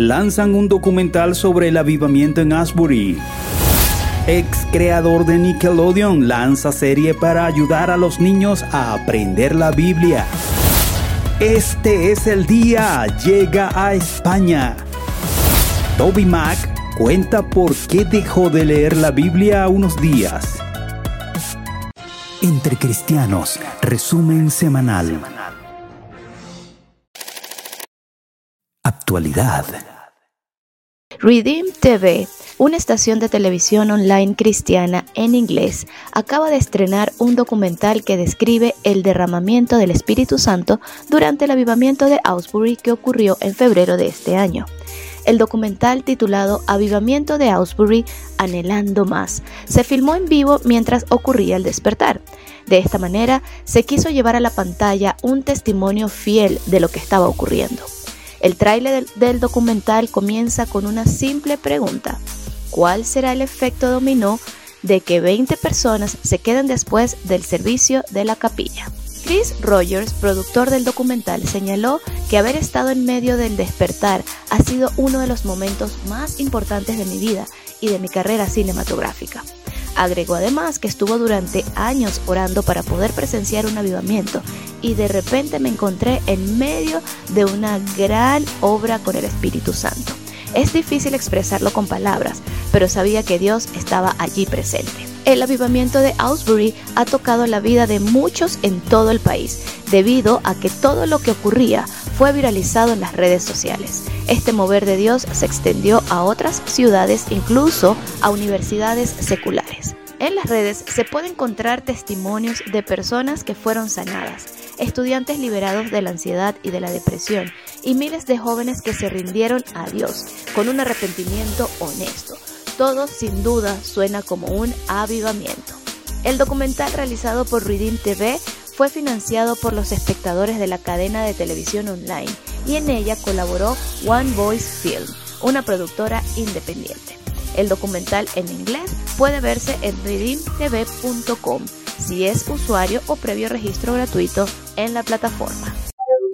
lanzan un documental sobre el avivamiento en Asbury. Ex creador de Nickelodeon lanza serie para ayudar a los niños a aprender la Biblia. Este es el día, llega a España. Toby Mac cuenta por qué dejó de leer la Biblia unos días. Entre Cristianos, resumen semanal. Actualidad. Redeem TV, una estación de televisión online cristiana en inglés, acaba de estrenar un documental que describe el derramamiento del Espíritu Santo durante el avivamiento de Ausbury que ocurrió en febrero de este año. El documental titulado Avivamiento de Ausbury, Anhelando Más, se filmó en vivo mientras ocurría el despertar. De esta manera, se quiso llevar a la pantalla un testimonio fiel de lo que estaba ocurriendo. El tráiler del, documental comienza con una simple pregunta. ¿Cuál será el efecto dominó de que 20 personas se queden después del servicio de la capilla? Chris Rogers, productor del documental, señaló que haber estado en medio del despertar ha sido uno de los momentos más importantes de mi vida y de mi carrera cinematográfica. Agregó además que estuvo durante años orando para poder presenciar un avivamiento y de repente me encontré en medio de una gran obra con el Espíritu Santo. Es difícil expresarlo con palabras, pero sabía que Dios estaba allí presente. El avivamiento de Ausbury ha tocado la vida de muchos en todo el país, debido a que todo lo que ocurría fue viralizado en las redes sociales. Este mover de Dios se extendió a otras ciudades, incluso a universidades seculares. En las redes se puede encontrar testimonios de personas que fueron sanadas, estudiantes liberados de la ansiedad y de la depresión y miles de jóvenes que se rindieron a Dios con un arrepentimiento honesto. Todo sin duda suena como un avivamiento. El documental realizado por Redeem TV fue financiado por los espectadores de la cadena de televisión online y en ella colaboró One Voice Film, una productora independiente. El documental en inglés puede verse en redeemtv.com si es usuario o previo registro gratuito en la plataforma.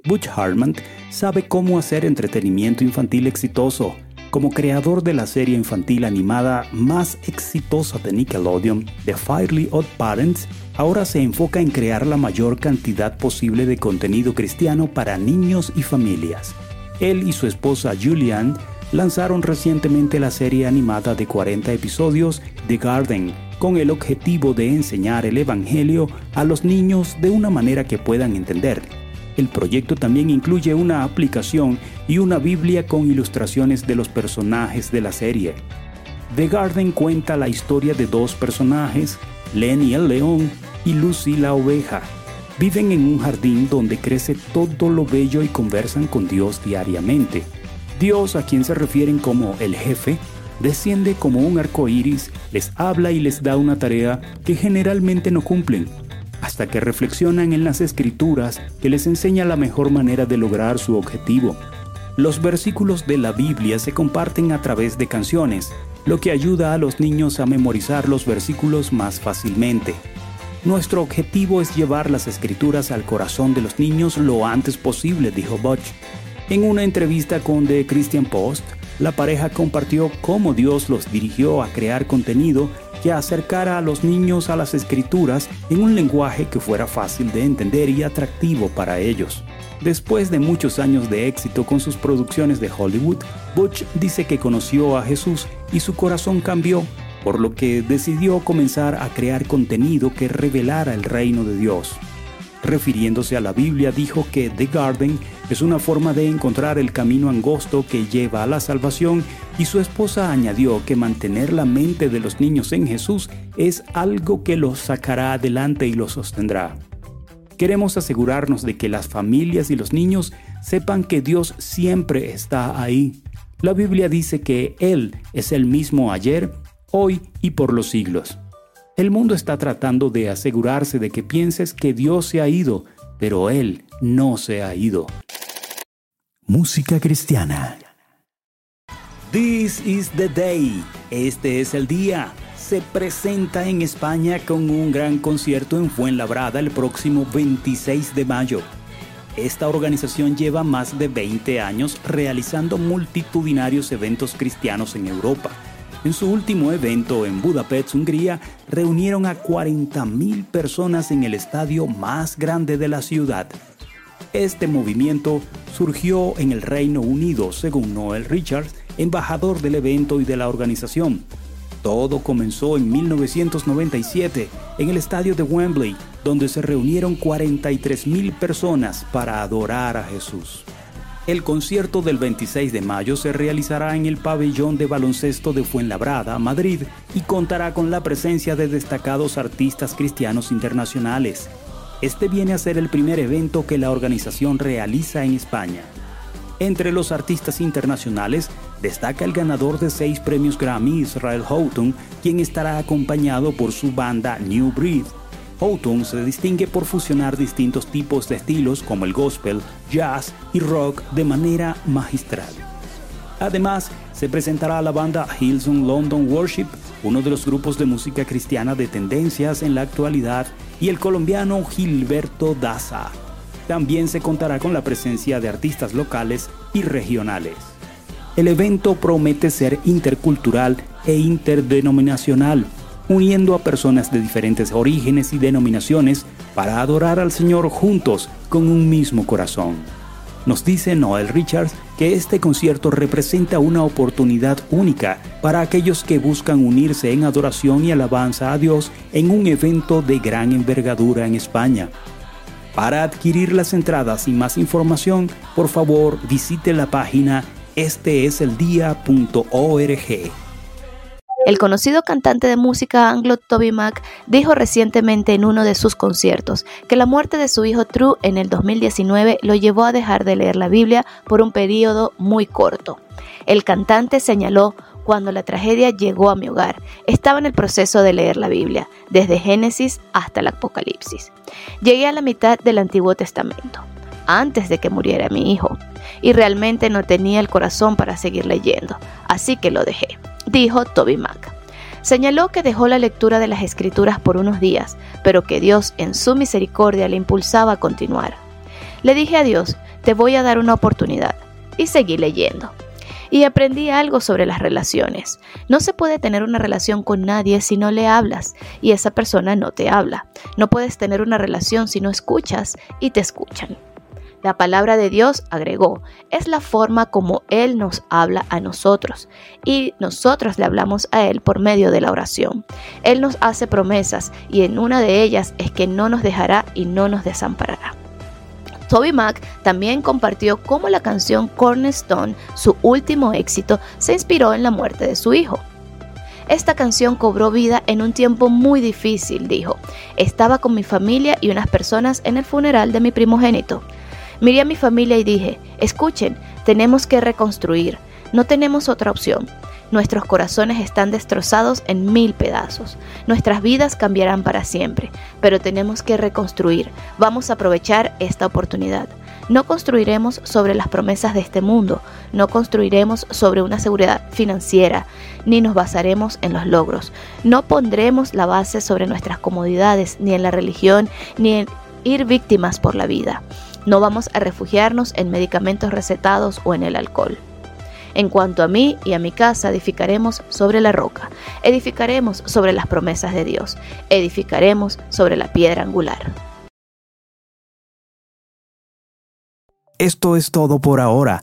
Butch Hartman sabe cómo hacer entretenimiento infantil exitoso. Como creador de la serie infantil animada más exitosa de Nickelodeon, The Firely Odd Parents, ahora se enfoca en crear la mayor cantidad posible de contenido cristiano para niños y familias. Él y su esposa Julianne lanzaron recientemente la serie animada de 40 episodios The Garden, con el objetivo de enseñar el Evangelio a los niños de una manera que puedan entender. El proyecto también incluye una aplicación y una Biblia con ilustraciones de los personajes de la serie. The Garden cuenta la historia de dos personajes, Lenny el león y Lucy la oveja. Viven en un jardín donde crece todo lo bello y conversan con Dios diariamente. Dios, a quien se refieren como el jefe, desciende como un arco iris, les habla y les da una tarea que generalmente no cumplen, hasta que reflexionan en las escrituras que les enseña la mejor manera de lograr su objetivo. Los versículos de la Biblia se comparten a través de canciones, lo que ayuda a los niños a memorizar los versículos más fácilmente. Nuestro objetivo es llevar las escrituras al corazón de los niños lo antes posible, dijo Butch. En una entrevista con The Christian Post, la pareja compartió cómo Dios los dirigió a crear contenido que acercara a los niños a las escrituras en un lenguaje que fuera fácil de entender y atractivo para ellos. Después de muchos años de éxito con sus producciones de Hollywood, Butch dice que conoció a Jesús y su corazón cambió, por lo que decidió comenzar a crear contenido que revelara el reino de Dios. Refiriéndose a la Biblia, dijo que The Garden es una forma de encontrar el camino angosto que lleva a la salvación y su esposa añadió que mantener la mente de los niños en Jesús es algo que los sacará adelante y los sostendrá. Queremos asegurarnos de que las familias y los niños sepan que Dios siempre está ahí. La Biblia dice que Él es el mismo ayer, hoy y por los siglos. El mundo está tratando de asegurarse de que pienses que Dios se ha ido, pero Él no se ha ido. Música cristiana. This is the day. Este es el día. Se presenta en España con un gran concierto en Fuenlabrada el próximo 26 de mayo. Esta organización lleva más de 20 años realizando multitudinarios eventos cristianos en Europa. En su último evento en Budapest, Hungría, reunieron a 40.000 personas en el estadio más grande de la ciudad. Este movimiento surgió en el Reino Unido, según Noel Richards, embajador del evento y de la organización. Todo comenzó en 1997 en el estadio de Wembley, donde se reunieron 43.000 personas para adorar a Jesús. El concierto del 26 de mayo se realizará en el pabellón de baloncesto de Fuenlabrada, Madrid, y contará con la presencia de destacados artistas cristianos internacionales. Este viene a ser el primer evento que la organización realiza en España. Entre los artistas internacionales destaca el ganador de seis premios Grammy Israel Houghton, quien estará acompañado por su banda New Breed. Houghton se distingue por fusionar distintos tipos de estilos como el gospel, jazz y rock de manera magistral. Además, se presentará la banda Hillsong London Worship, uno de los grupos de música cristiana de tendencias en la actualidad, y el colombiano Gilberto Daza. También se contará con la presencia de artistas locales y regionales. El evento promete ser intercultural e interdenominacional, uniendo a personas de diferentes orígenes y denominaciones para adorar al Señor juntos con un mismo corazón. Nos dice Noel Richards que este concierto representa una oportunidad única para aquellos que buscan unirse en adoración y alabanza a Dios en un evento de gran envergadura en España. Para adquirir las entradas y más información, por favor visite la página esteeseldia.org. El conocido cantante de música anglo Toby Mac dijo recientemente en uno de sus conciertos que la muerte de su hijo True en el 2019 lo llevó a dejar de leer la Biblia por un periodo muy corto. El cantante señaló, cuando la tragedia llegó a mi hogar, estaba en el proceso de leer la Biblia, desde Génesis hasta el Apocalipsis. Llegué a la mitad del Antiguo Testamento, antes de que muriera mi hijo, y realmente no tenía el corazón para seguir leyendo, así que lo dejé, dijo Toby Mac. Señaló que dejó la lectura de las escrituras por unos días, pero que Dios en su misericordia le impulsaba a continuar. Le dije a Dios, te voy a dar una oportunidad, y seguí leyendo y aprendí algo sobre las relaciones. No se puede tener una relación con nadie si no le hablas y esa persona no te habla. No puedes tener una relación si no escuchas y te escuchan. La palabra de Dios, agregó, es la forma como Él nos habla a nosotros y nosotros le hablamos a Él por medio de la oración. Él nos hace promesas y en una de ellas es que no nos dejará y no nos desamparará. Toby Mac también compartió cómo la canción Cornerstone, su último éxito, se inspiró en la muerte de su hijo. Esta canción cobró vida en un tiempo muy difícil, dijo. Estaba con mi familia y unas personas en el funeral de mi primogénito. Miré a mi familia y dije, escuchen, tenemos que reconstruir, no tenemos otra opción. Nuestros corazones están destrozados en mil pedazos. Nuestras vidas cambiarán para siempre, pero tenemos que reconstruir. Vamos a aprovechar esta oportunidad. No construiremos sobre las promesas de este mundo, no construiremos sobre una seguridad financiera, ni nos basaremos en los logros. No pondremos la base sobre nuestras comodidades, ni en la religión, ni en ir víctimas por la vida. No vamos a refugiarnos en medicamentos recetados o en el alcohol. En cuanto a mí y a mi casa, edificaremos sobre la roca, edificaremos sobre las promesas de Dios, edificaremos sobre la piedra angular. Esto es todo por ahora.